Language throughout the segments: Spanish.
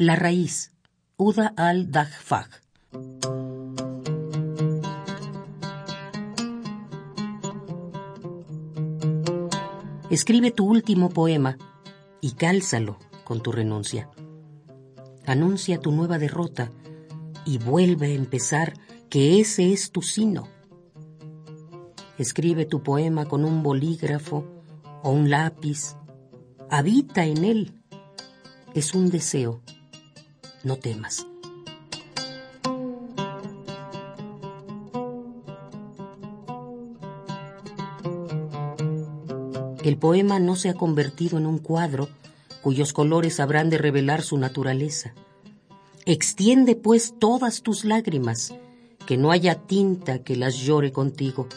La raíz, Uda al-Daghfag. Escribe tu último poema y cálzalo con tu renuncia. Anuncia tu nueva derrota y vuelve a empezar que ese es tu sino. Escribe tu poema con un bolígrafo o un lápiz. Habita en él. Es un deseo. No temas. El poema no se ha convertido en un cuadro cuyos colores habrán de revelar su naturaleza. Extiende pues todas tus lágrimas, que no haya tinta que las llore contigo.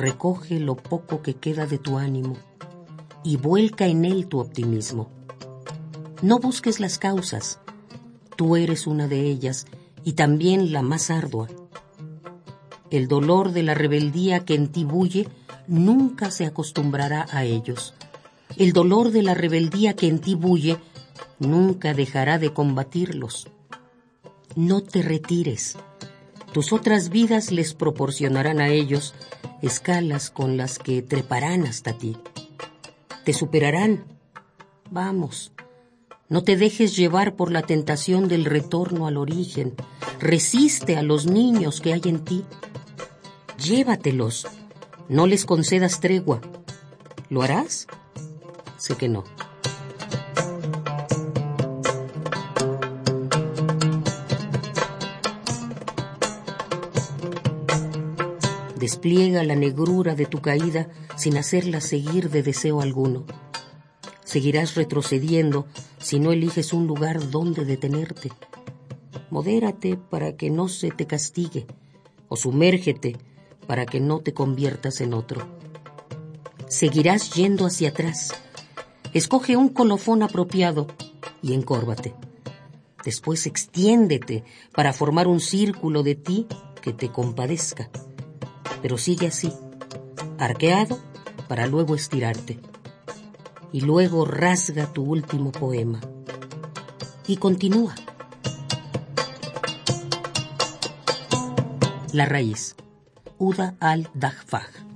Recoge lo poco que queda de tu ánimo y vuelca en él tu optimismo. No busques las causas, tú eres una de ellas y también la más ardua. El dolor de la rebeldía que en ti bulle nunca se acostumbrará a ellos. El dolor de la rebeldía que en ti bulle nunca dejará de combatirlos. No te retires. Tus otras vidas les proporcionarán a ellos escalas con las que treparán hasta ti. Te superarán. Vamos, no te dejes llevar por la tentación del retorno al origen. Resiste a los niños que hay en ti. Llévatelos. No les concedas tregua. ¿Lo harás? Sé que no. Despliega la negrura de tu caída sin hacerla seguir de deseo alguno seguirás retrocediendo si no eliges un lugar donde detenerte. Modérate para que no se te castigue, o sumérgete para que no te conviertas en otro. Seguirás yendo hacia atrás. Escoge un colofón apropiado y encórvate. Después extiéndete para formar un círculo de ti que te compadezca. Pero sigue así, arqueado para luego estirarte y luego rasga tu último poema. Y continúa. La raíz. Uda al-Daghfag.